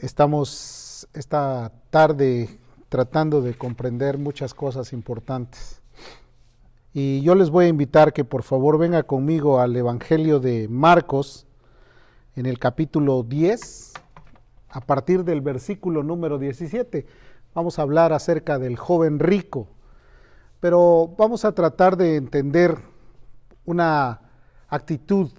Estamos esta tarde tratando de comprender muchas cosas importantes. Y yo les voy a invitar que por favor venga conmigo al Evangelio de Marcos en el capítulo 10, a partir del versículo número 17. Vamos a hablar acerca del joven rico, pero vamos a tratar de entender una actitud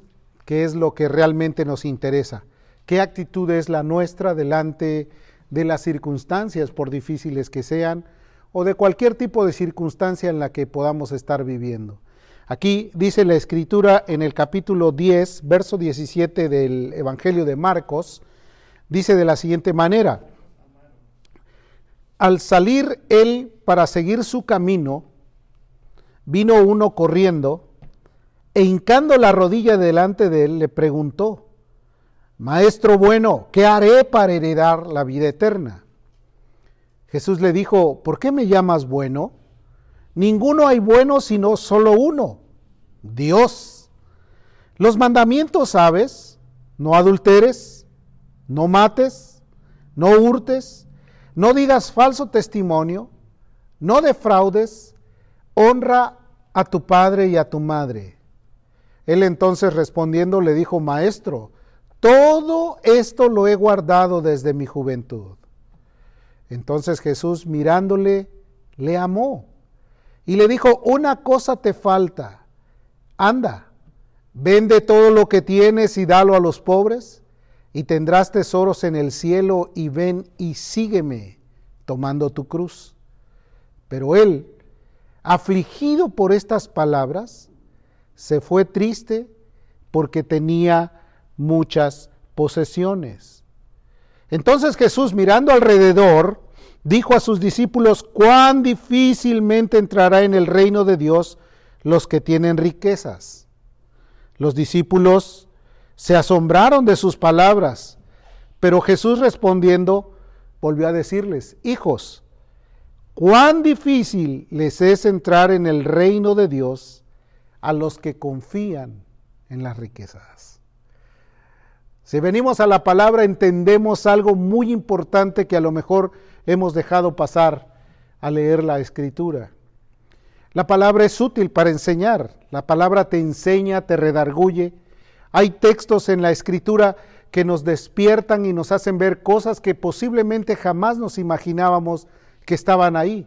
que es lo que realmente nos interesa. ¿Qué actitud es la nuestra delante de las circunstancias, por difíciles que sean, o de cualquier tipo de circunstancia en la que podamos estar viviendo? Aquí dice la escritura en el capítulo 10, verso 17 del Evangelio de Marcos, dice de la siguiente manera, al salir él para seguir su camino, vino uno corriendo, e hincando la rodilla delante de él, le preguntó, Maestro bueno, ¿qué haré para heredar la vida eterna? Jesús le dijo, ¿por qué me llamas bueno? Ninguno hay bueno sino solo uno, Dios. Los mandamientos sabes, no adulteres, no mates, no hurtes, no digas falso testimonio, no defraudes, honra a tu padre y a tu madre. Él entonces respondiendo le dijo, Maestro, todo esto lo he guardado desde mi juventud. Entonces Jesús mirándole, le amó y le dijo, una cosa te falta, anda, vende todo lo que tienes y dalo a los pobres, y tendrás tesoros en el cielo, y ven y sígueme tomando tu cruz. Pero él, afligido por estas palabras, se fue triste porque tenía muchas posesiones. Entonces Jesús, mirando alrededor, dijo a sus discípulos, cuán difícilmente entrará en el reino de Dios los que tienen riquezas. Los discípulos se asombraron de sus palabras, pero Jesús respondiendo volvió a decirles, hijos, cuán difícil les es entrar en el reino de Dios a los que confían en las riquezas. Si venimos a la palabra entendemos algo muy importante que a lo mejor hemos dejado pasar a leer la escritura. La palabra es útil para enseñar, la palabra te enseña, te redarguye. Hay textos en la escritura que nos despiertan y nos hacen ver cosas que posiblemente jamás nos imaginábamos que estaban ahí.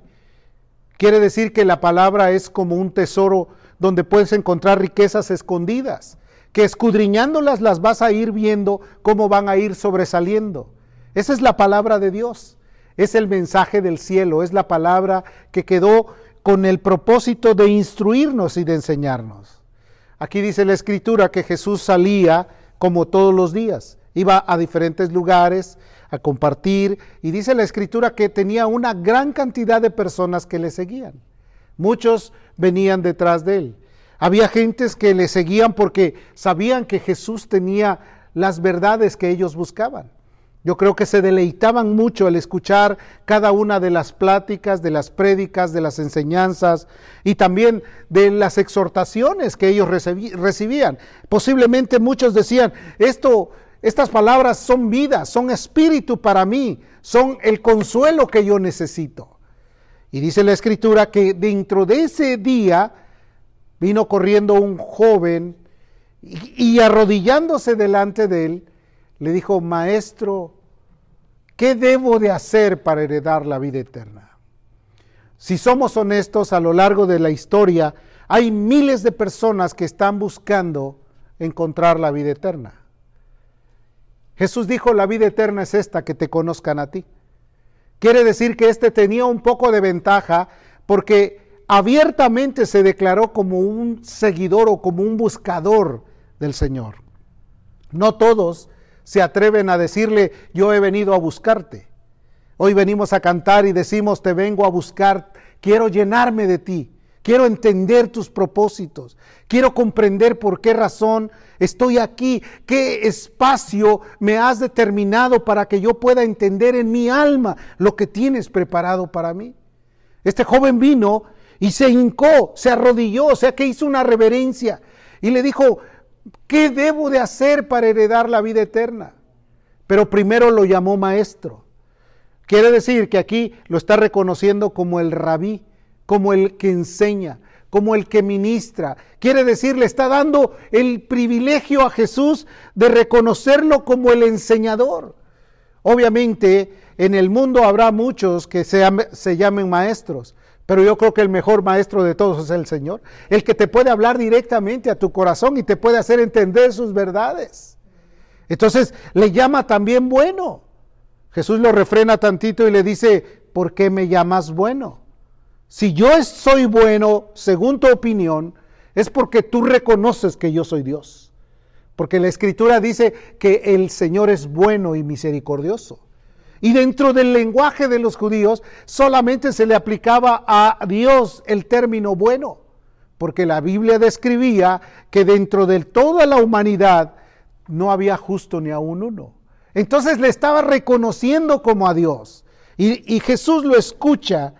Quiere decir que la palabra es como un tesoro donde puedes encontrar riquezas escondidas, que escudriñándolas las vas a ir viendo cómo van a ir sobresaliendo. Esa es la palabra de Dios, es el mensaje del cielo, es la palabra que quedó con el propósito de instruirnos y de enseñarnos. Aquí dice la escritura que Jesús salía como todos los días, iba a diferentes lugares a compartir y dice la escritura que tenía una gran cantidad de personas que le seguían. Muchos venían detrás de él. Había gentes que le seguían porque sabían que Jesús tenía las verdades que ellos buscaban. Yo creo que se deleitaban mucho al escuchar cada una de las pláticas, de las prédicas, de las enseñanzas y también de las exhortaciones que ellos recibían. Posiblemente muchos decían, esto, estas palabras son vida, son espíritu para mí, son el consuelo que yo necesito. Y dice la escritura que dentro de ese día vino corriendo un joven y, arrodillándose delante de él, le dijo, maestro, ¿qué debo de hacer para heredar la vida eterna? Si somos honestos, a lo largo de la historia hay miles de personas que están buscando encontrar la vida eterna. Jesús dijo, la vida eterna es esta, que te conozcan a ti. Quiere decir que este tenía un poco de ventaja porque abiertamente se declaró como un seguidor o como un buscador del Señor. No todos se atreven a decirle, yo he venido a buscarte. Hoy venimos a cantar y decimos, te vengo a buscar, quiero llenarme de ti. Quiero entender tus propósitos. Quiero comprender por qué razón estoy aquí. ¿Qué espacio me has determinado para que yo pueda entender en mi alma lo que tienes preparado para mí? Este joven vino y se hincó, se arrodilló, o sea que hizo una reverencia y le dijo, ¿qué debo de hacer para heredar la vida eterna? pero primero lo llamó maestro. Quiere decir que aquí lo está reconociendo como el rabí, como el que enseña, como el que ministra. Quiere decir, le está dando el privilegio a Jesús de reconocerlo como el enseñador. Obviamente, en el mundo habrá muchos que se, se llamen maestros, pero yo creo que el mejor maestro de todos es el Señor, el que te puede hablar directamente a tu corazón y te puede hacer entender sus verdades. Entonces le llama también bueno. Jesús lo refrena tantito y le dice, ¿por qué me llamas bueno? Si yo soy bueno, según tu opinión, es porque tú reconoces que yo soy Dios. Porque la escritura dice que el Señor es bueno y misericordioso. Y dentro del lenguaje de los judíos solamente se le aplicaba a Dios el término bueno, porque la Biblia describía que dentro de toda la humanidad no había justo ni aún uno. Entonces le estaba reconociendo como a Dios. Y, y Jesús lo escucha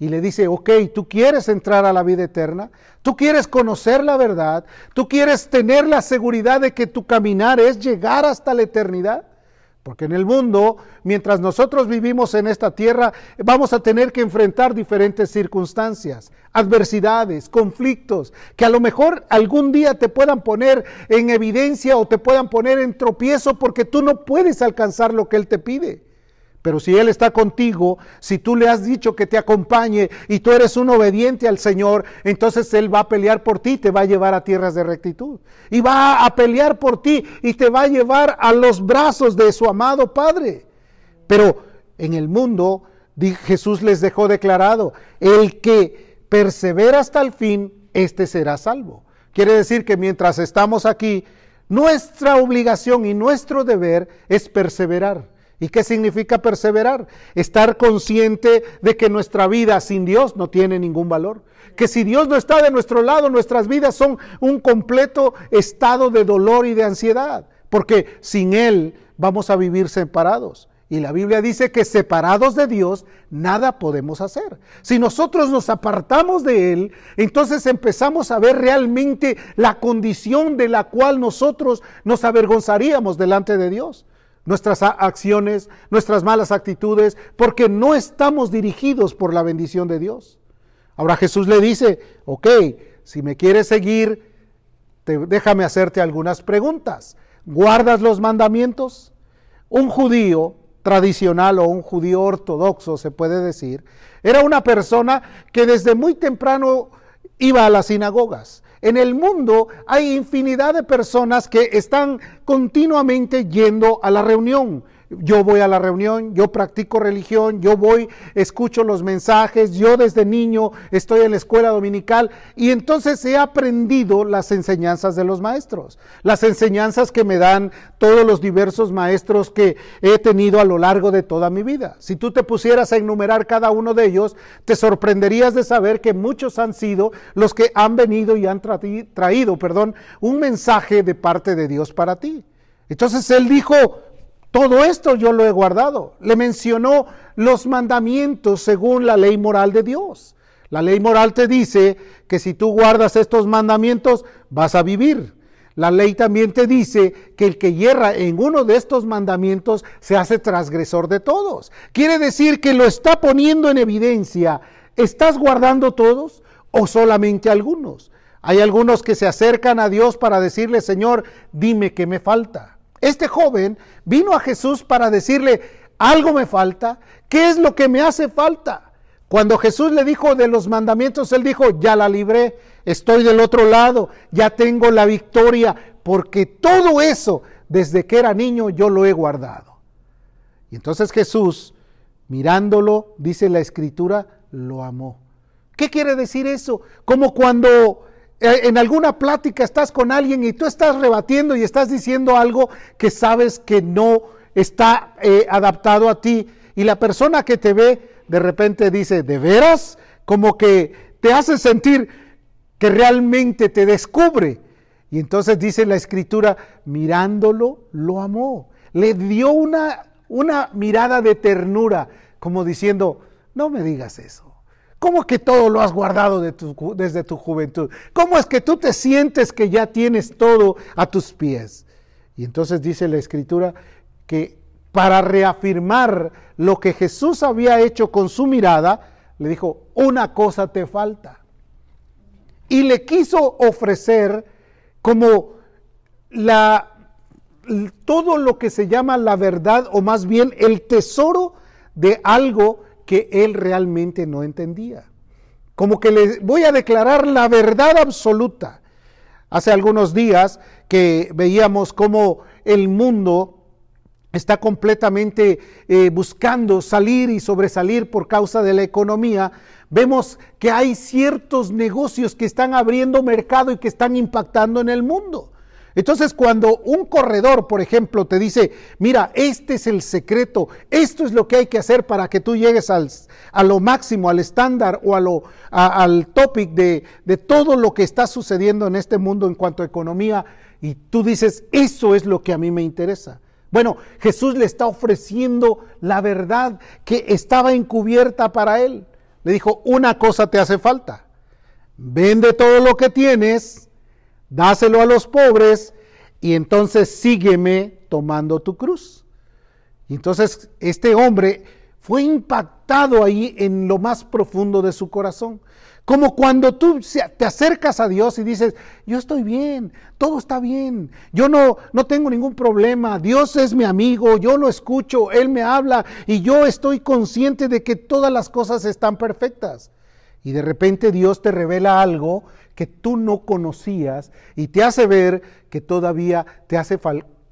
y le dice, ok, tú quieres entrar a la vida eterna, tú quieres conocer la verdad, tú quieres tener la seguridad de que tu caminar es llegar hasta la eternidad. Porque en el mundo, mientras nosotros vivimos en esta tierra, vamos a tener que enfrentar diferentes circunstancias, adversidades, conflictos, que a lo mejor algún día te puedan poner en evidencia o te puedan poner en tropiezo porque tú no puedes alcanzar lo que Él te pide. Pero si Él está contigo, si tú le has dicho que te acompañe y tú eres un obediente al Señor, entonces Él va a pelear por ti, te va a llevar a tierras de rectitud. Y va a pelear por ti y te va a llevar a los brazos de su amado Padre. Pero en el mundo, Jesús les dejó declarado, el que persevera hasta el fin, éste será salvo. Quiere decir que mientras estamos aquí, nuestra obligación y nuestro deber es perseverar ¿Y qué significa perseverar? Estar consciente de que nuestra vida sin Dios no tiene ningún valor. Que si Dios no está de nuestro lado, nuestras vidas son un completo estado de dolor y de ansiedad. Porque sin Él vamos a vivir separados. Y la Biblia dice que separados de Dios nada podemos hacer. Si nosotros nos apartamos de Él, entonces empezamos a ver realmente la condición de la cual nosotros nos avergonzaríamos delante de Dios nuestras acciones, nuestras malas actitudes, porque no estamos dirigidos por la bendición de Dios. Ahora Jesús le dice, ok, si me quieres seguir, déjame hacerte algunas preguntas. ¿Guardas los mandamientos? Un judío tradicional o un judío ortodoxo, se puede decir, era una persona que desde muy temprano iba a las sinagogas. En el mundo hay infinidad de personas que están continuamente yendo a la reunión yo voy a la reunión, yo practico religión, yo voy, escucho los mensajes, yo desde niño estoy en la escuela dominical y entonces he aprendido las enseñanzas de los maestros, las enseñanzas que me dan todos los diversos maestros que he tenido a lo largo de toda mi vida. Si tú te pusieras a enumerar cada uno de ellos, te sorprenderías de saber que muchos han sido los que han venido y han traído, perdón, un mensaje de parte de Dios para ti. Entonces él dijo, todo esto yo lo he guardado. Le mencionó los mandamientos según la ley moral de Dios. La ley moral te dice que si tú guardas estos mandamientos vas a vivir. La ley también te dice que el que hierra en uno de estos mandamientos se hace transgresor de todos. Quiere decir que lo está poniendo en evidencia. ¿Estás guardando todos o solamente algunos? Hay algunos que se acercan a Dios para decirle, Señor, dime qué me falta. Este joven vino a Jesús para decirle, algo me falta, ¿qué es lo que me hace falta? Cuando Jesús le dijo de los mandamientos, él dijo, ya la libré, estoy del otro lado, ya tengo la victoria, porque todo eso, desde que era niño, yo lo he guardado. Y entonces Jesús, mirándolo, dice la escritura, lo amó. ¿Qué quiere decir eso? Como cuando en alguna plática estás con alguien y tú estás rebatiendo y estás diciendo algo que sabes que no está eh, adaptado a ti y la persona que te ve de repente dice, ¿de veras? Como que te hace sentir que realmente te descubre. Y entonces dice la escritura, mirándolo, lo amó. Le dio una, una mirada de ternura, como diciendo, no me digas eso. ¿Cómo que todo lo has guardado desde tu juventud? ¿Cómo es que tú te sientes que ya tienes todo a tus pies? Y entonces dice la escritura que para reafirmar lo que Jesús había hecho con su mirada, le dijo, una cosa te falta. Y le quiso ofrecer como la, todo lo que se llama la verdad, o más bien el tesoro de algo que él realmente no entendía. Como que le voy a declarar la verdad absoluta. Hace algunos días que veíamos cómo el mundo está completamente eh, buscando salir y sobresalir por causa de la economía, vemos que hay ciertos negocios que están abriendo mercado y que están impactando en el mundo. Entonces, cuando un corredor, por ejemplo, te dice, mira, este es el secreto, esto es lo que hay que hacer para que tú llegues al, a lo máximo, al estándar o a lo, al topic de, de todo lo que está sucediendo en este mundo en cuanto a economía, y tú dices, eso es lo que a mí me interesa. Bueno, Jesús le está ofreciendo la verdad que estaba encubierta para él. Le dijo, una cosa te hace falta. Vende todo lo que tienes, dáselo a los pobres y entonces sígueme tomando tu cruz. Y entonces este hombre fue impactado ahí en lo más profundo de su corazón. Como cuando tú te acercas a Dios y dices, yo estoy bien, todo está bien, yo no, no tengo ningún problema, Dios es mi amigo, yo lo escucho, Él me habla y yo estoy consciente de que todas las cosas están perfectas. Y de repente Dios te revela algo que tú no conocías y te hace ver que todavía te hace,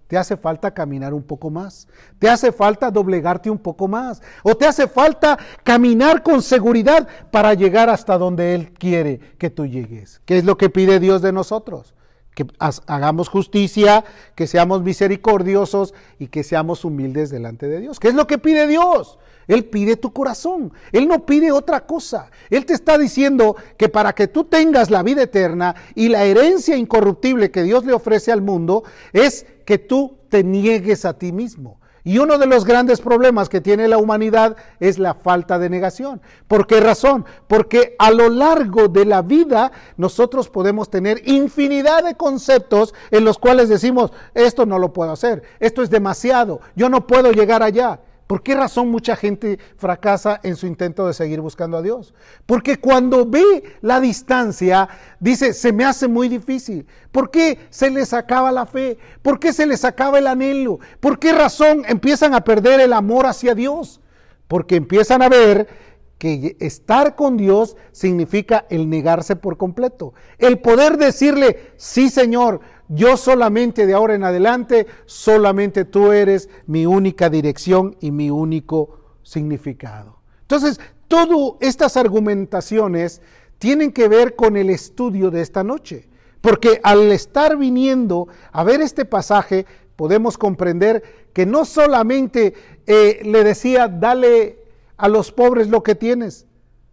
te hace falta caminar un poco más, te hace falta doblegarte un poco más, o te hace falta caminar con seguridad para llegar hasta donde Él quiere que tú llegues. ¿Qué es lo que pide Dios de nosotros? Que hagamos justicia, que seamos misericordiosos y que seamos humildes delante de Dios. ¿Qué es lo que pide Dios? Él pide tu corazón. Él no pide otra cosa. Él te está diciendo que para que tú tengas la vida eterna y la herencia incorruptible que Dios le ofrece al mundo, es que tú te niegues a ti mismo. Y uno de los grandes problemas que tiene la humanidad es la falta de negación. ¿Por qué razón? Porque a lo largo de la vida nosotros podemos tener infinidad de conceptos en los cuales decimos, esto no lo puedo hacer, esto es demasiado, yo no puedo llegar allá. ¿Por qué razón mucha gente fracasa en su intento de seguir buscando a Dios? Porque cuando ve la distancia, dice, se me hace muy difícil. ¿Por qué se les acaba la fe? ¿Por qué se les acaba el anhelo? ¿Por qué razón empiezan a perder el amor hacia Dios? Porque empiezan a ver que estar con Dios significa el negarse por completo. El poder decirle, sí Señor, yo solamente de ahora en adelante, solamente tú eres mi única dirección y mi único significado. Entonces, todas estas argumentaciones tienen que ver con el estudio de esta noche. Porque al estar viniendo a ver este pasaje, podemos comprender que no solamente eh, le decía, dale a los pobres lo que tienes,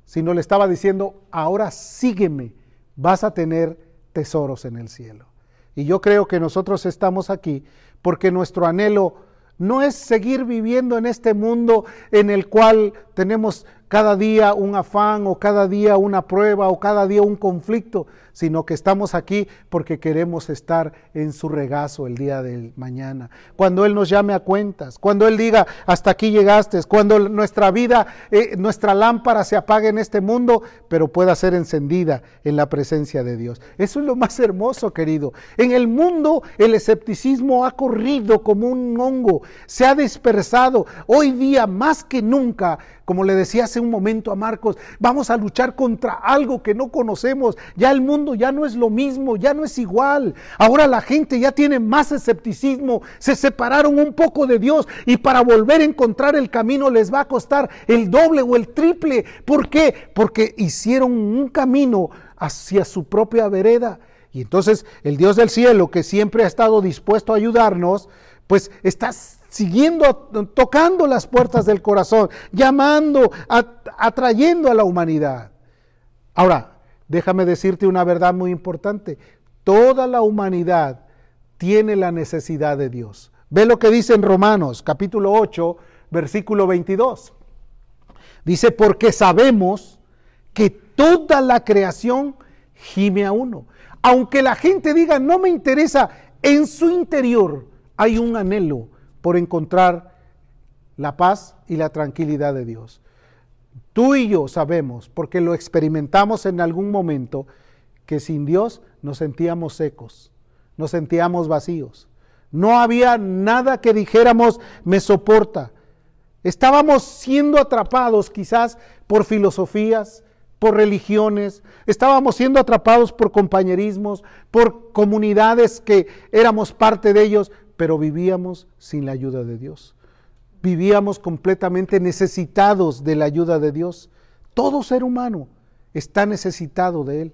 sino le estaba diciendo, ahora sígueme, vas a tener tesoros en el cielo. Y yo creo que nosotros estamos aquí porque nuestro anhelo no es seguir viviendo en este mundo en el cual tenemos cada día un afán o cada día una prueba o cada día un conflicto, sino que estamos aquí porque queremos estar en su regazo el día del mañana. Cuando Él nos llame a cuentas, cuando Él diga, hasta aquí llegaste, cuando nuestra vida, eh, nuestra lámpara se apague en este mundo, pero pueda ser encendida en la presencia de Dios. Eso es lo más hermoso, querido. En el mundo el escepticismo ha corrido como un hongo, se ha dispersado. Hoy día, más que nunca, como le decía hace un momento a Marcos, vamos a luchar contra algo que no conocemos. Ya el mundo ya no es lo mismo, ya no es igual. Ahora la gente ya tiene más escepticismo, se separaron un poco de Dios y para volver a encontrar el camino les va a costar el doble o el triple. ¿Por qué? Porque hicieron un camino hacia su propia vereda. Y entonces el Dios del cielo, que siempre ha estado dispuesto a ayudarnos, pues está siguiendo, tocando las puertas del corazón, llamando, atrayendo a la humanidad. Ahora, déjame decirte una verdad muy importante. Toda la humanidad tiene la necesidad de Dios. Ve lo que dice en Romanos capítulo 8, versículo 22. Dice, porque sabemos que toda la creación gime a uno. Aunque la gente diga, no me interesa, en su interior hay un anhelo por encontrar la paz y la tranquilidad de Dios. Tú y yo sabemos, porque lo experimentamos en algún momento, que sin Dios nos sentíamos secos, nos sentíamos vacíos. No había nada que dijéramos me soporta. Estábamos siendo atrapados quizás por filosofías, por religiones, estábamos siendo atrapados por compañerismos, por comunidades que éramos parte de ellos, pero vivíamos sin la ayuda de Dios. Vivíamos completamente necesitados de la ayuda de Dios. Todo ser humano está necesitado de Él.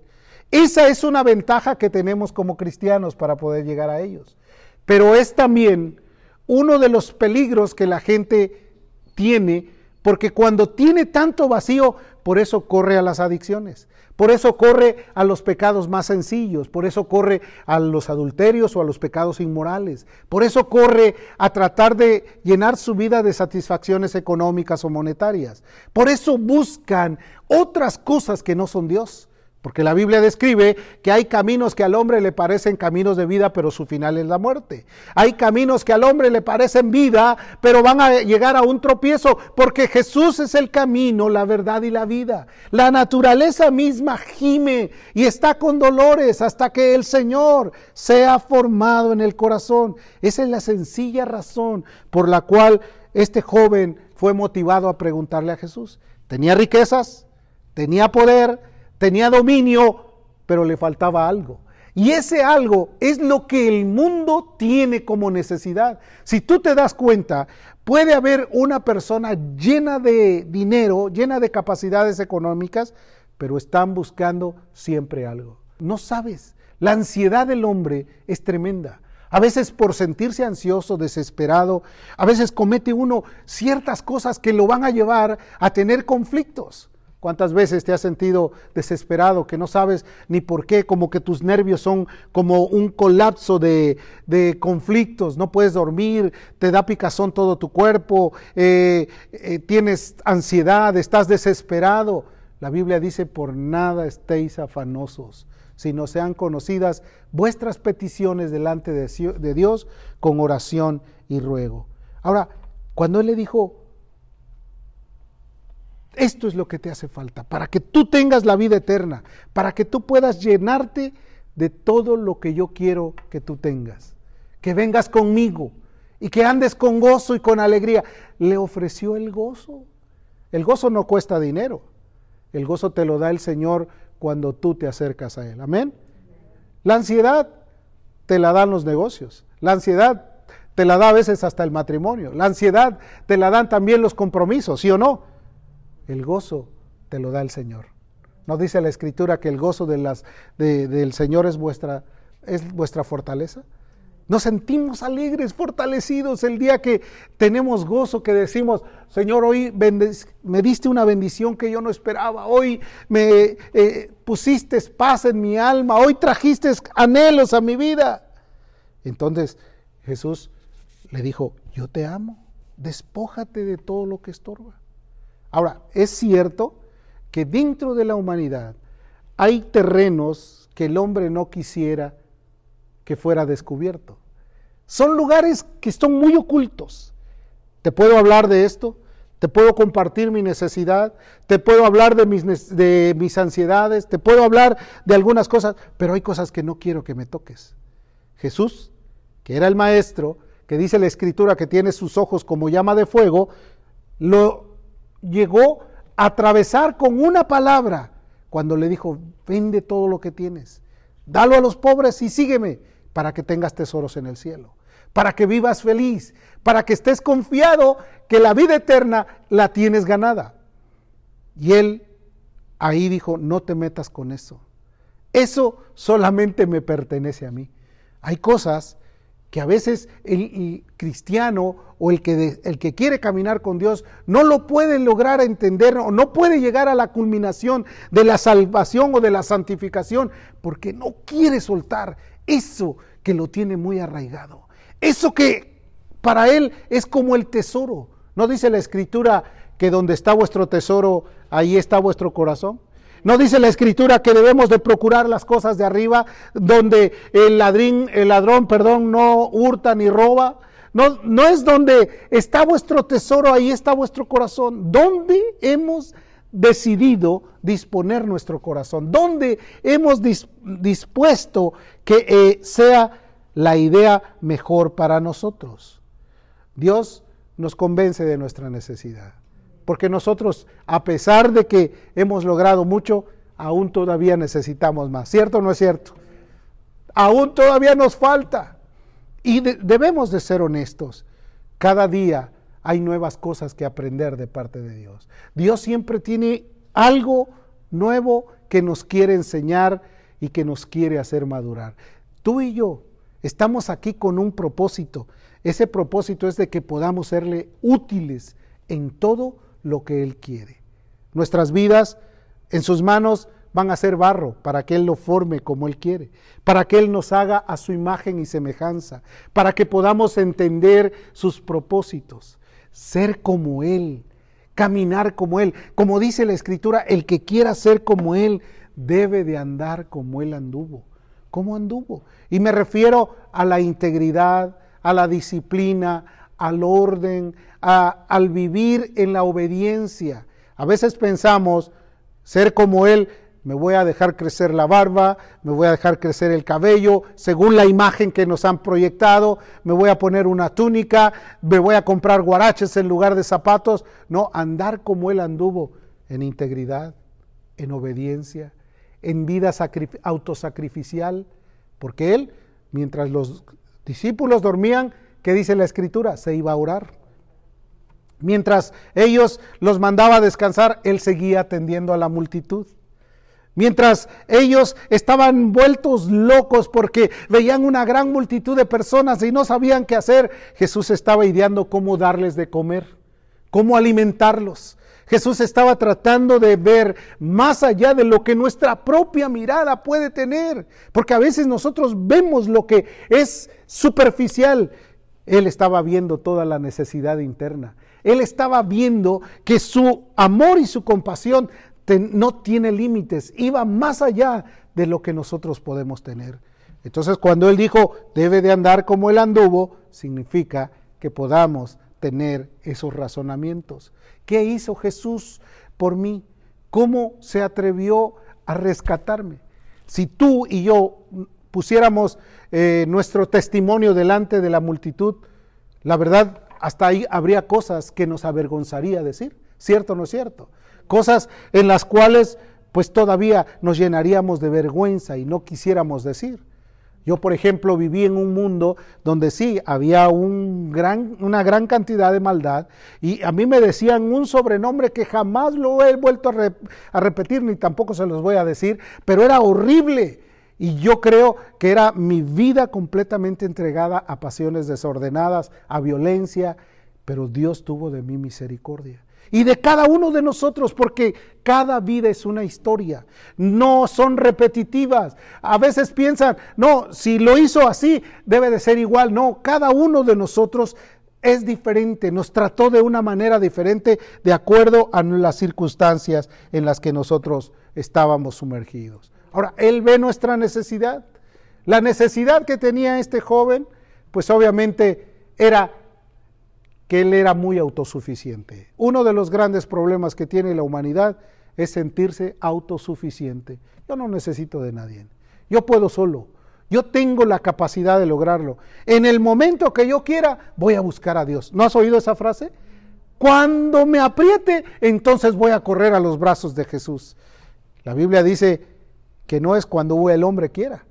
Esa es una ventaja que tenemos como cristianos para poder llegar a ellos. Pero es también uno de los peligros que la gente tiene, porque cuando tiene tanto vacío, por eso corre a las adicciones, por eso corre a los pecados más sencillos, por eso corre a los adulterios o a los pecados inmorales, por eso corre a tratar de llenar su vida de satisfacciones económicas o monetarias, por eso buscan otras cosas que no son Dios. Porque la Biblia describe que hay caminos que al hombre le parecen caminos de vida, pero su final es la muerte. Hay caminos que al hombre le parecen vida, pero van a llegar a un tropiezo, porque Jesús es el camino, la verdad y la vida. La naturaleza misma gime y está con dolores hasta que el Señor sea formado en el corazón. Esa es la sencilla razón por la cual este joven fue motivado a preguntarle a Jesús. Tenía riquezas, tenía poder, tenía dominio, pero le faltaba algo. Y ese algo es lo que el mundo tiene como necesidad. Si tú te das cuenta, puede haber una persona llena de dinero, llena de capacidades económicas, pero están buscando siempre algo. No sabes, la ansiedad del hombre es tremenda. A veces por sentirse ansioso, desesperado, a veces comete uno ciertas cosas que lo van a llevar a tener conflictos. ¿Cuántas veces te has sentido desesperado, que no sabes ni por qué, como que tus nervios son como un colapso de, conflictos, no puedes dormir, te da picazón todo tu cuerpo, eh, eh, tienes ansiedad, estás desesperado? La Biblia dice, por nada estéis afanosos, sino sean conocidas vuestras peticiones delante de, de Dios con oración y ruego. Ahora, cuando Él le dijo, esto es lo que te hace falta, para que tú tengas la vida eterna, para que tú puedas llenarte de todo lo que yo quiero que tú tengas. Que vengas conmigo y que andes con gozo y con alegría. Le ofreció el gozo. El gozo no cuesta dinero. El gozo te lo da el Señor cuando tú te acercas a Él. Amén. La ansiedad te la dan los negocios. La ansiedad te la da a veces hasta el matrimonio. La ansiedad te la dan también los compromisos, ¿sí o no? El gozo te lo da el Señor. ¿No dice la Escritura que el gozo de las, del Señor es vuestra, es vuestra fortaleza? Nos sentimos alegres, fortalecidos el día que tenemos gozo, que decimos, Señor, hoy me diste una bendición que yo no esperaba, hoy me eh, pusiste paz en mi alma, hoy trajiste anhelos a mi vida. Entonces Jesús le dijo, yo te amo, despójate de todo lo que estorba. Ahora, es cierto que dentro de la humanidad hay terrenos que el hombre no quisiera que fuera descubierto. Son lugares que están muy ocultos. Te puedo hablar de esto, te puedo compartir mi necesidad, te puedo hablar de mis, de mis ansiedades, te puedo hablar de algunas cosas, pero hay cosas que no quiero que me toques. Jesús, que era el maestro, que dice la escritura que tiene sus ojos como llama de fuego, lo llegó a atravesar con una palabra cuando le dijo, vende todo lo que tienes, dalo a los pobres y sígueme para que tengas tesoros en el cielo, para que vivas feliz, para que estés confiado que la vida eterna la tienes ganada. Y él ahí dijo, no te metas con eso. Eso solamente me pertenece a mí. Hay cosas que a veces el, cristiano o el que, el que quiere caminar con Dios no lo puede lograr entender o no puede llegar a la culminación de la salvación o de la santificación porque no quiere soltar eso que lo tiene muy arraigado. Eso que para él es como el tesoro. ¿No dice la escritura que donde está vuestro tesoro, ahí está vuestro corazón? No dice la escritura que debemos de procurar las cosas de arriba, donde el ladrín, el ladrón, perdón, no hurta ni roba. No, no es donde está vuestro tesoro, ahí está vuestro corazón. ¿Dónde hemos decidido disponer nuestro corazón? ¿Dónde hemos dispuesto que eh, sea la idea mejor para nosotros? Dios nos convence de nuestra necesidad. Porque nosotros, a pesar de que hemos logrado mucho, aún todavía necesitamos más. ¿Cierto o no es cierto? Aún todavía nos falta. Y debemos de ser honestos. Cada día hay nuevas cosas que aprender de parte de Dios. Dios siempre tiene algo nuevo que nos quiere enseñar y que nos quiere hacer madurar. Tú y yo estamos aquí con un propósito ese propósito es de que podamos serle útiles en todo lo que Él quiere. Nuestras vidas en sus manos van a ser barro para que Él lo forme como Él quiere, para que Él nos haga a su imagen y semejanza, para que podamos entender sus propósitos, ser como Él, caminar como Él. Como dice la Escritura, el que quiera ser como Él debe de andar como Él anduvo. ¿Cómo anduvo? Y me refiero a la integridad, a la disciplina, al orden, al vivir en la obediencia. A veces pensamos ser como Él, me voy a dejar crecer la barba, me voy a dejar crecer el cabello, según la imagen que nos han proyectado, me voy a poner una túnica, me voy a comprar guaraches en lugar de zapatos. No, andar como Él anduvo, en integridad, en obediencia, en vida autosacrificial, porque Él, mientras los discípulos dormían, ¿qué dice la escritura? Se iba a orar. Mientras ellos los mandaba a descansar, él seguía atendiendo a la multitud. Mientras ellos estaban vueltos locos porque veían una gran multitud de personas y no sabían qué hacer, Jesús estaba ideando cómo darles de comer, cómo alimentarlos. Jesús estaba tratando de ver más allá de lo que nuestra propia mirada puede tener, porque a veces nosotros vemos lo que es superficial. Él estaba viendo toda la necesidad interna. Él estaba viendo que su amor y su compasión no tiene límites, iba más allá de lo que nosotros podemos tener. Entonces cuando Él dijo, debe de andar como Él anduvo, significa que podamos tener esos razonamientos. ¿Qué hizo Jesús por mí? ¿Cómo se atrevió a rescatarme? Si tú y yo pusiéramos eh, nuestro testimonio delante de la multitud, la verdad, hasta ahí habría cosas que nos avergonzaría decir, ¿cierto o no es cierto? Cosas en las cuales pues todavía nos llenaríamos de vergüenza y no quisiéramos decir. Yo, por ejemplo, viví en un mundo donde sí había un gran, una gran cantidad de maldad y a mí me decían un sobrenombre que jamás lo he vuelto a, a, repetir ni tampoco se los voy a decir, pero era horrible. Y yo creo que era mi vida completamente entregada a pasiones desordenadas, a violencia, pero Dios tuvo de mí misericordia y de cada uno de nosotros, porque cada vida es una historia, no son repetitivas. A veces piensan, no, si lo hizo así, debe de ser igual. No, cada uno de nosotros es diferente, nos trató de una manera diferente de acuerdo a las circunstancias en las que nosotros estábamos sumergidos. Ahora, Él ve nuestra necesidad. La necesidad que tenía este joven, pues obviamente era que él era muy autosuficiente. Uno de los grandes problemas que tiene la humanidad es sentirse autosuficiente. Yo no necesito de nadie. Yo puedo solo. Yo tengo la capacidad de lograrlo. En el momento que yo quiera, voy a buscar a Dios. ¿No has oído esa frase? Cuando me apriete, entonces voy a correr a los brazos de Jesús. La Biblia dice que no es cuando el hombre quiera,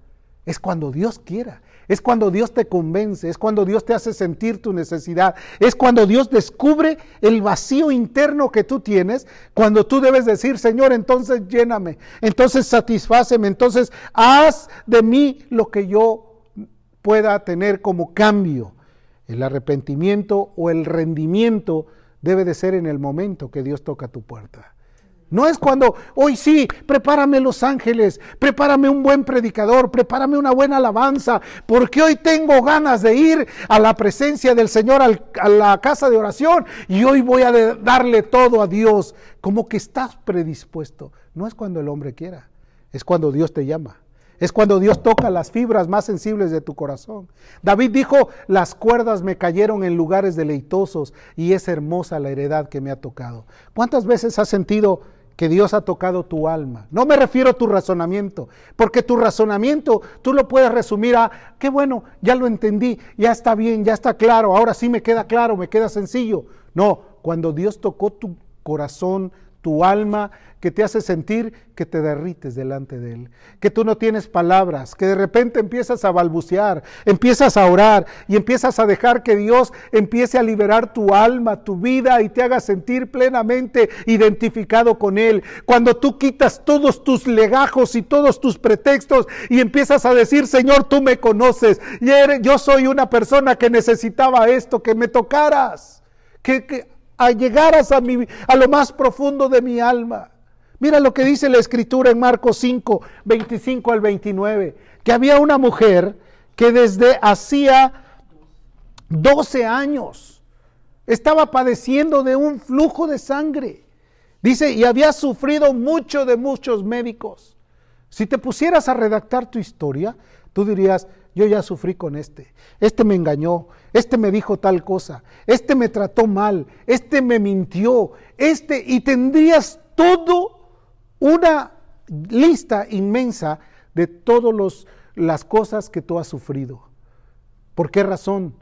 es cuando Dios quiera. Es cuando Dios te convence, es cuando Dios te hace sentir tu necesidad, es cuando Dios descubre el vacío interno que tú tienes, cuando tú debes decir, Señor, entonces lléname, entonces satisfáceme, entonces haz de mí lo que yo pueda tener como cambio. El arrepentimiento o el rendimiento debe de ser en el momento que Dios toca tu puerta. No es cuando, hoy sí, prepárame los ángeles, prepárame un buen predicador, prepárame una buena alabanza, porque hoy tengo ganas de ir a la presencia del Señor, a la casa de oración, y hoy voy a darle todo a Dios, como que estás predispuesto. no es cuando el hombre quiera, es cuando Dios te llama. Es cuando Dios toca las fibras más sensibles de tu corazón. David dijo, las cuerdas me cayeron en lugares deleitosos y es hermosa la heredad que me ha tocado. ¿Cuántas veces has sentido que Dios ha tocado tu alma. No me refiero a tu razonamiento, porque tu razonamiento tú lo puedes resumir a, qué bueno, ya lo entendí, ya está bien, ya está claro, ahora sí me queda claro, me queda sencillo. No, cuando Dios tocó tu corazón, tu alma, que te hace sentir que te derrites delante de Él, que tú no tienes palabras, que de repente empiezas a balbucear, empiezas a orar y empiezas a dejar que Dios empiece a liberar tu alma, tu vida y te haga sentir plenamente identificado con Él. Cuando tú quitas todos tus legajos y todos tus pretextos y empiezas a decir, Señor, tú me conoces, y yo soy una persona que necesitaba esto, que me tocaras, que, que a llegaras a, mi, a lo más profundo de mi alma. Mira lo que dice la escritura en Marcos 5, 25 al 29, que había una mujer que desde hacía 12 años estaba padeciendo de un flujo de sangre. Dice, y había sufrido mucho de muchos médicos. Si te pusieras a redactar tu historia, tú dirías, yo ya sufrí con este, este me engañó, este me dijo tal cosa, este me trató mal, este me mintió, este, y tendrías todo una lista inmensa de todas las cosas que tú has sufrido. ¿Por qué razón?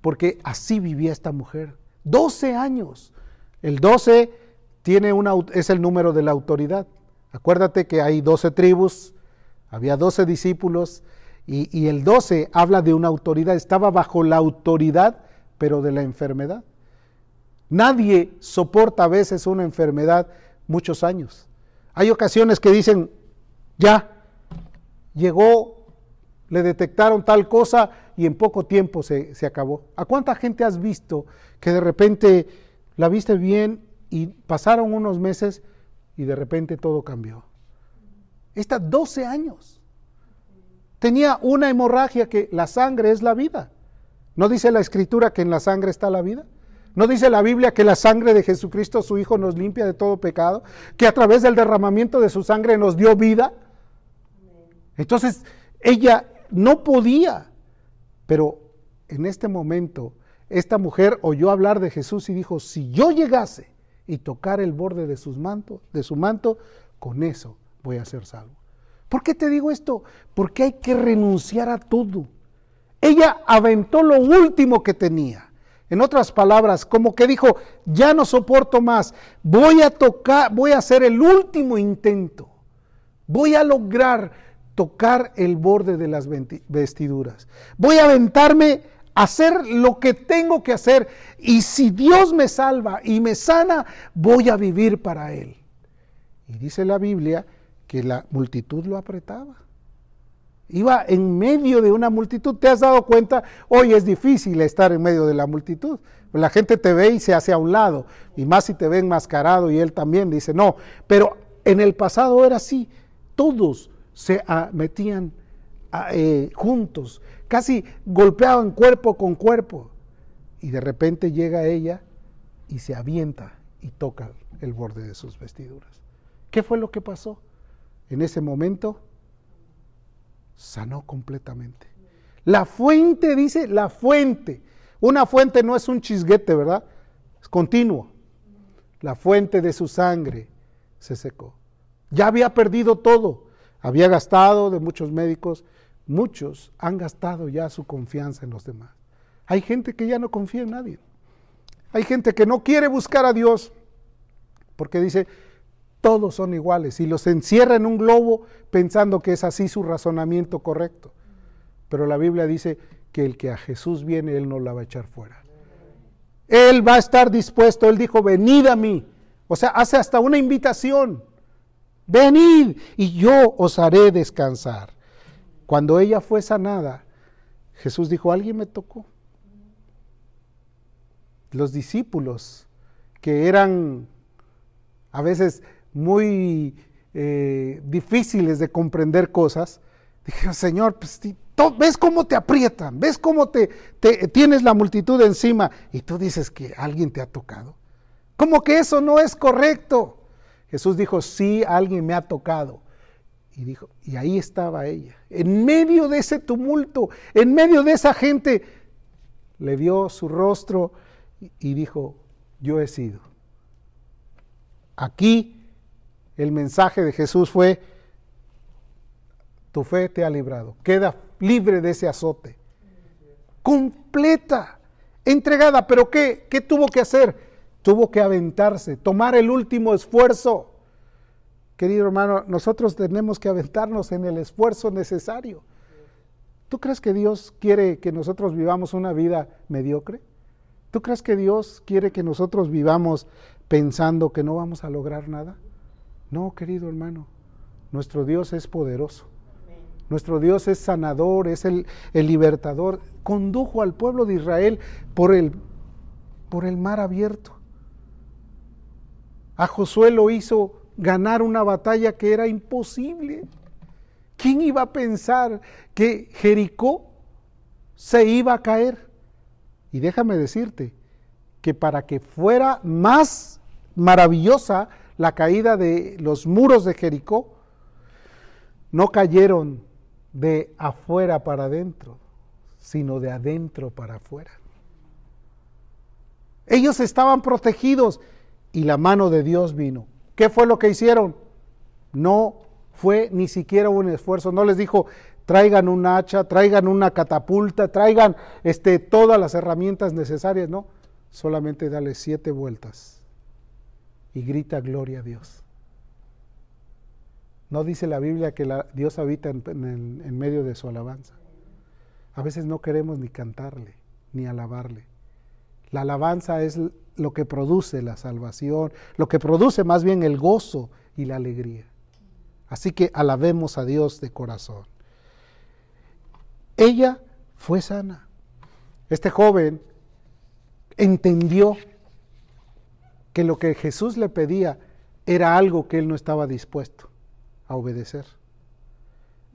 Porque así vivía esta mujer. 12 años. El 12 tiene una, es el número de la autoridad. Acuérdate que hay 12 tribus, había 12 discípulos, y, el 12 habla de una autoridad, estaba bajo la autoridad, pero de la enfermedad. Nadie soporta a veces una enfermedad muchos años. Hay ocasiones que dicen, ya, llegó, le detectaron tal cosa y en poco tiempo se, se acabó. ¿A cuánta gente has visto que de repente la viste bien y pasaron unos meses y de repente todo cambió? Está 12 años. Tenía una hemorragia que la sangre es la vida. ¿No dice la escritura que en la sangre está la vida? ¿No dice la Biblia que la sangre de Jesucristo, su Hijo, nos limpia de todo pecado? Que a través del derramamiento de su sangre nos dio vida. Entonces, ella no podía, pero en este momento, esta mujer oyó hablar de Jesús y dijo, si yo llegase y tocar el borde de, sus manto, de su manto, con eso voy a ser salvo. ¿Por qué te digo esto? Porque hay que renunciar a todo. Ella aventó lo último que tenía. En otras palabras, como que dijo, ya no soporto más, voy a tocar, voy a hacer el último intento. Voy a lograr tocar el borde de las vestiduras. Voy a aventarme a hacer lo que tengo que hacer y si Dios me salva y me sana, voy a vivir para Él. Y dice la Biblia que la multitud lo apretaba. Iba en medio de una multitud. ¿Te has dado cuenta? Hoy es difícil estar en medio de la multitud. La gente te ve y se hace a un lado. Y más si te ve enmascarado y él también dice, no. Pero en el pasado era así. Todos se ah, metían ah, eh, juntos. Casi golpeaban cuerpo con cuerpo. Y de repente llega ella y se avienta y toca el borde de sus vestiduras. ¿Qué fue lo que pasó? En ese momento sanó completamente. La fuente, dice, la fuente. Una fuente no es un chisguete, ¿verdad? Es continuo. La fuente de su sangre se secó. Ya había perdido todo. Había gastado de muchos médicos. Muchos han gastado ya su confianza en los demás. Hay gente que ya no confía en nadie. Hay gente que no quiere buscar a Dios porque dice, todos son iguales y los encierra en un globo pensando que es así su razonamiento correcto. Pero la Biblia dice que el que a Jesús viene, Él no la va a echar fuera. Él va a estar dispuesto, Él dijo, venid a mí. O sea, hace hasta una invitación. Venid y yo os haré descansar. Cuando ella fue sanada, Jesús dijo, alguien me tocó. Los discípulos, que eran a veces muy eh, difíciles de comprender cosas, dije, Señor, pues, ¿ves cómo te aprietan? ¿Ves cómo te, tienes la multitud encima? Y tú dices que alguien te ha tocado. Como que eso no es correcto. Jesús dijo, sí, alguien me ha tocado. Y dijo, y ahí estaba ella, en medio de ese tumulto, en medio de esa gente, le vio su rostro y dijo, yo he sido. Aquí el mensaje de Jesús fue, tu fe te ha librado, queda libre de ese azote. Completa, entregada, pero ¿qué, qué tuvo que hacer? Tuvo que aventarse, tomar el último esfuerzo. Querido hermano, nosotros tenemos que aventarnos en el esfuerzo necesario. ¿Tú crees que Dios quiere que nosotros vivamos una vida mediocre? ¿Tú crees que Dios quiere que nosotros vivamos pensando que no vamos a lograr nada? No, querido hermano, nuestro Dios es poderoso. Nuestro Dios es sanador, es el, libertador. Condujo al pueblo de Israel por el, por el mar abierto. A Josué lo hizo ganar una batalla que era imposible. ¿Quién iba a pensar que Jericó se iba a caer? Y déjame decirte que para que fuera más maravillosa la caída de los muros de Jericó, no cayeron de afuera para adentro, sino de adentro para afuera. Ellos estaban protegidos y la mano de Dios vino. ¿Qué fue lo que hicieron? No fue ni siquiera un esfuerzo. No les dijo, traigan un hacha, traigan una catapulta, traigan este, todas las herramientas necesarias. No, solamente dale siete vueltas y grita gloria a Dios. No dice la Biblia que Dios habita en, medio de su alabanza. A veces no queremos ni cantarle, ni alabarle. La alabanza es lo que produce la salvación, lo que produce más bien el gozo y la alegría. Así que alabemos a Dios de corazón. Ella fue sana. Este joven entendió que lo que Jesús le pedía era algo que él no estaba dispuesto a obedecer.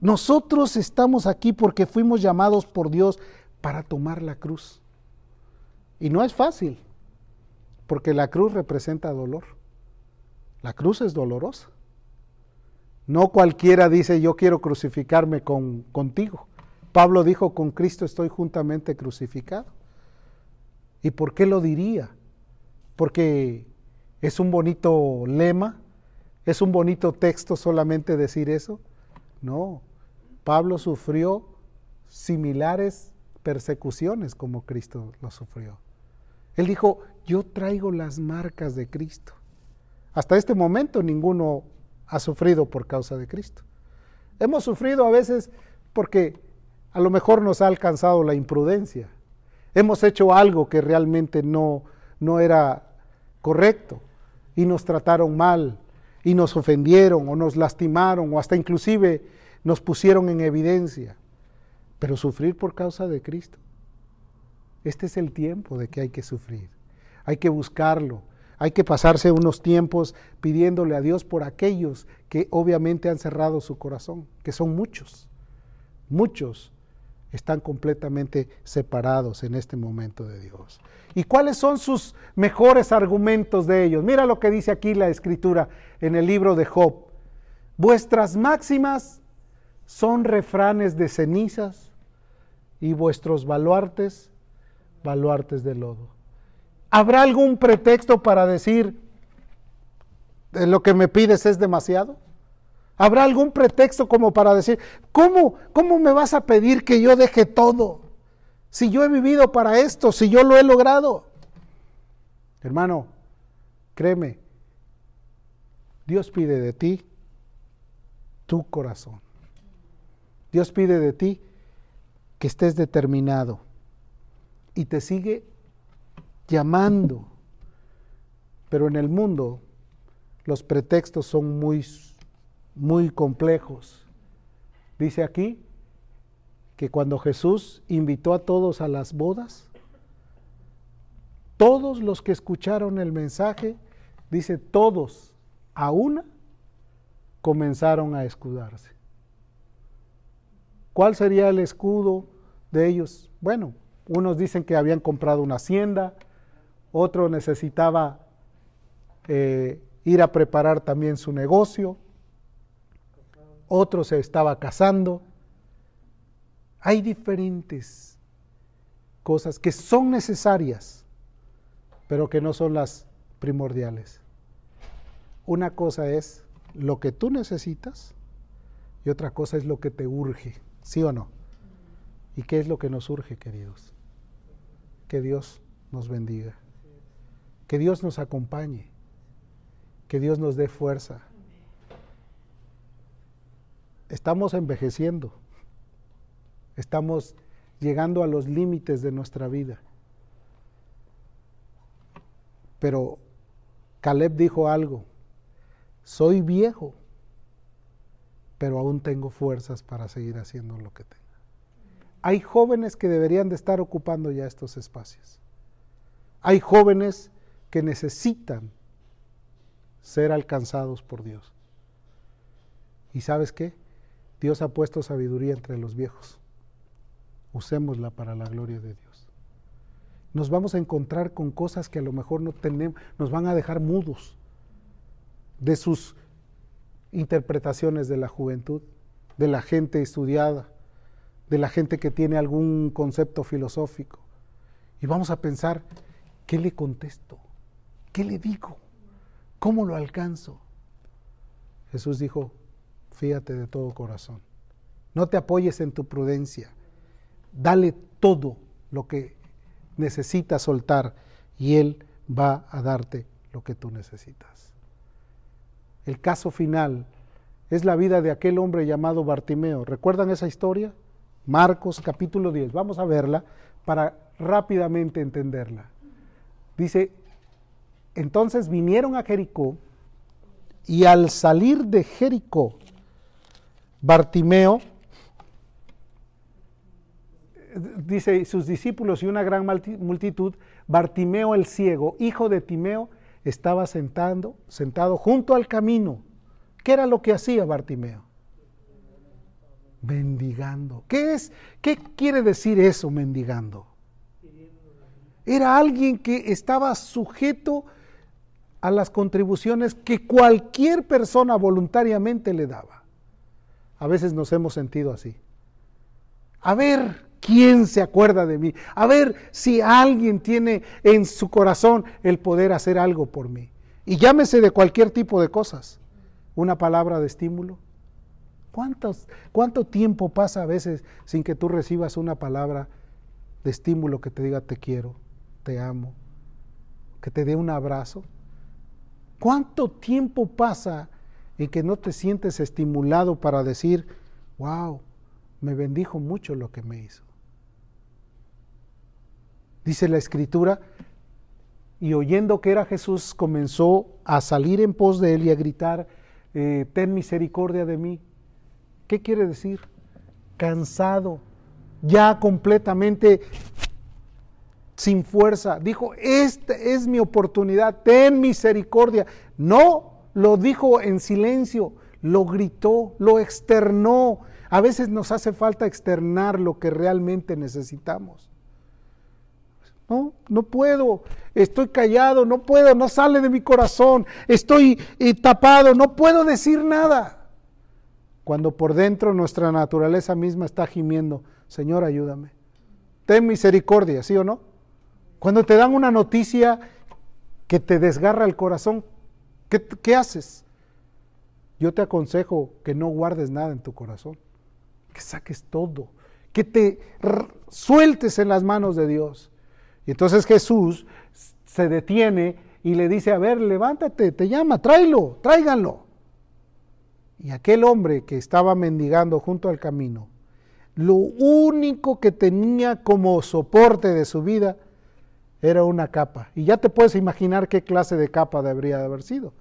Nosotros estamos aquí porque fuimos llamados por Dios para tomar la cruz. Y no es fácil, porque la cruz representa dolor. La cruz es dolorosa. No cualquiera dice yo quiero crucificarme con, contigo. Pablo dijo con Cristo estoy juntamente crucificado. ¿Y por qué lo diría? Porque es un bonito lema, ¿Es un bonito texto solamente decir eso? No, Pablo sufrió similares persecuciones como Cristo lo sufrió. Él dijo, yo traigo las marcas de Cristo. Hasta este momento ninguno ha sufrido por causa de Cristo. Hemos sufrido a veces porque a lo mejor nos ha alcanzado la imprudencia. Hemos hecho algo que realmente no, no era correcto y nos trataron mal y nos ofendieron o nos lastimaron o hasta inclusive nos pusieron en evidencia. Pero sufrir por causa de Cristo. Este es el tiempo de que hay que sufrir. Hay que buscarlo. Hay que pasarse unos tiempos pidiéndole a Dios por aquellos que obviamente han cerrado su corazón, que son muchos. Muchos están completamente separados en este momento de Dios. ¿Y cuáles son sus mejores argumentos de ellos? Mira lo que dice aquí la escritura en el libro de Job. Vuestras máximas son refranes de cenizas y vuestros baluartes, baluartes de lodo. ¿Habrá algún pretexto para decir lo que me pides es demasiado? ¿Habrá algún pretexto como para decir, ¿cómo, ¿cómo me vas a pedir que yo deje todo? Si yo he vivido para esto, si yo lo he logrado. Hermano, créeme, Dios pide de ti tu corazón. Dios pide de ti que estés determinado y te sigue llamando. Pero en el mundo los pretextos son muy muy complejos. Dice aquí que cuando Jesús invitó a todos a las bodas, todos los que escucharon el mensaje, dice todos a una, comenzaron a escudarse. ¿Cuál sería el escudo de ellos? Bueno, unos dicen que habían comprado una hacienda, otro necesitaba eh, ir a preparar también su negocio, otro se estaba casando. Hay diferentes cosas que son necesarias, pero que no son las primordiales. Una cosa es lo que tú necesitas y otra cosa es lo que te urge, ¿sí o no? ¿Y qué es lo que nos urge, queridos? Que Dios nos bendiga, que Dios nos acompañe, que Dios nos dé fuerza. Estamos envejeciendo, estamos llegando a los límites de nuestra vida. Pero Caleb dijo algo, soy viejo, pero aún tengo fuerzas para seguir haciendo lo que tengo. Hay jóvenes que deberían de estar ocupando ya estos espacios. Hay jóvenes que necesitan ser alcanzados por Dios. ¿Y sabes qué? Dios ha puesto sabiduría entre los viejos. Usémosla para la gloria de Dios. Nos vamos a encontrar con cosas que a lo mejor no tenemos, nos van a dejar mudos de sus interpretaciones de la juventud, de la gente estudiada, de la gente que tiene algún concepto filosófico. Y vamos a pensar, ¿qué le contesto? ¿Qué le digo? ¿Cómo lo alcanzo? Jesús dijo, fíate de todo corazón. No te apoyes en tu prudencia. Dale todo lo que necesitas soltar y Él va a darte lo que tú necesitas. El caso final es la vida de aquel hombre llamado Bartimeo. ¿Recuerdan esa historia? Marcos capítulo 10. Vamos a verla para rápidamente entenderla. Dice, entonces vinieron a Jericó y al salir de Jericó, Bartimeo, dice sus discípulos y una gran multitud, Bartimeo el ciego, hijo de Timeo, estaba sentando, sentado junto al camino. ¿Qué era lo que hacía Bartimeo? Mendigando. ¿Qué es? ¿Qué quiere decir eso, mendigando? Era alguien que estaba sujeto a las contribuciones que cualquier persona voluntariamente le daba. A veces nos hemos sentido así. A ver, ¿Quién se acuerda de mí? A ver si alguien tiene en su corazón el poder hacer algo por mí. Y llámese de cualquier tipo de cosas. Una palabra de estímulo. ¿Cuántos, ¿Cuánto tiempo pasa a veces sin que tú recibas una palabra de estímulo que te diga te quiero, te amo, que te dé un abrazo? ¿Cuánto tiempo pasa en que no te sientes estimulado para decir, wow, me bendijo mucho lo que me hizo? dice la escritura, y oyendo que era Jesús, comenzó a salir en pos de él y a gritar, eh, ten misericordia de mí. ¿Qué quiere decir? Cansado, ya completamente sin fuerza. Dijo, esta es mi oportunidad, ten misericordia. No lo dijo en silencio, lo gritó, lo externó. A veces nos hace falta externar lo que realmente necesitamos. No, no puedo, estoy callado, no puedo, no sale de mi corazón, estoy eh, tapado, no puedo decir nada. Cuando por dentro nuestra naturaleza misma está gimiendo, Señor, ayúdame. Ten misericordia, ¿sí o no? Cuando te dan una noticia que te desgarra el corazón, ¿qué, haces? Yo te aconsejo que no guardes nada en tu corazón, que saques todo, que te sueltes en las manos de Dios y entonces Jesús se detiene y le dice, a ver, levántate, te llama, tráelo, tráiganlo. Y aquel hombre que estaba mendigando junto al camino, lo único que tenía como soporte de su vida era una capa. Y ya te puedes imaginar qué clase de capa debería de haber sido.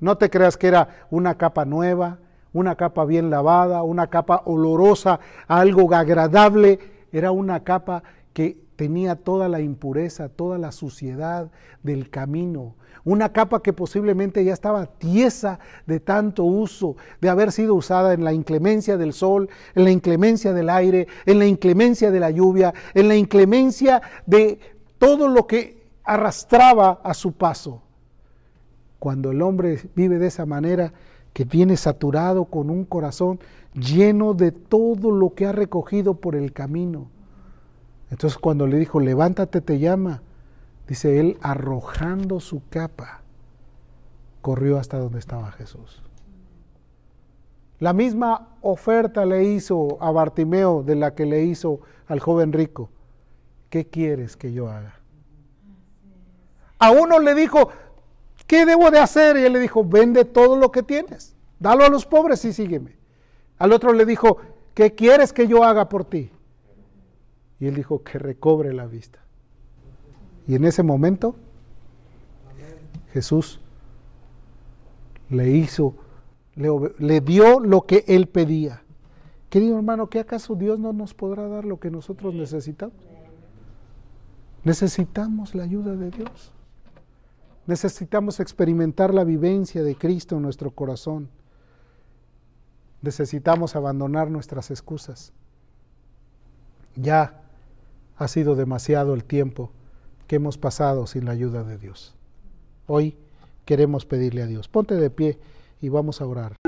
No te creas que era una capa nueva, una capa bien lavada, una capa olorosa, algo agradable. Era una capa que tenía toda la impureza, toda la suciedad del camino, una capa que posiblemente ya estaba tiesa de tanto uso, de haber sido usada en la inclemencia del sol, en la inclemencia del aire, en la inclemencia de la lluvia, en la inclemencia de todo lo que arrastraba a su paso. Cuando el hombre vive de esa manera, que viene saturado con un corazón lleno de todo lo que ha recogido por el camino. Entonces cuando le dijo, levántate, te llama, dice él, arrojando su capa, corrió hasta donde estaba Jesús. La misma oferta le hizo a Bartimeo de la que le hizo al joven rico. ¿Qué quieres que yo haga? A uno le dijo, ¿qué debo de hacer? Y él le dijo, vende todo lo que tienes, dalo a los pobres y sígueme. Al otro le dijo, ¿qué quieres que yo haga por ti? Y él dijo, que recobre la vista. Y en ese momento, Jesús le hizo le, dio lo que él pedía. Querido hermano, ¿qué acaso Dios no nos podrá dar lo que nosotros necesitamos? Necesitamos la ayuda de Dios. Necesitamos experimentar la vivencia de Cristo en nuestro corazón. Necesitamos abandonar nuestras excusas. Ya ha sido demasiado el tiempo que hemos pasado sin la ayuda de Dios. Hoy queremos pedirle a Dios. Ponte de pie y vamos a orar.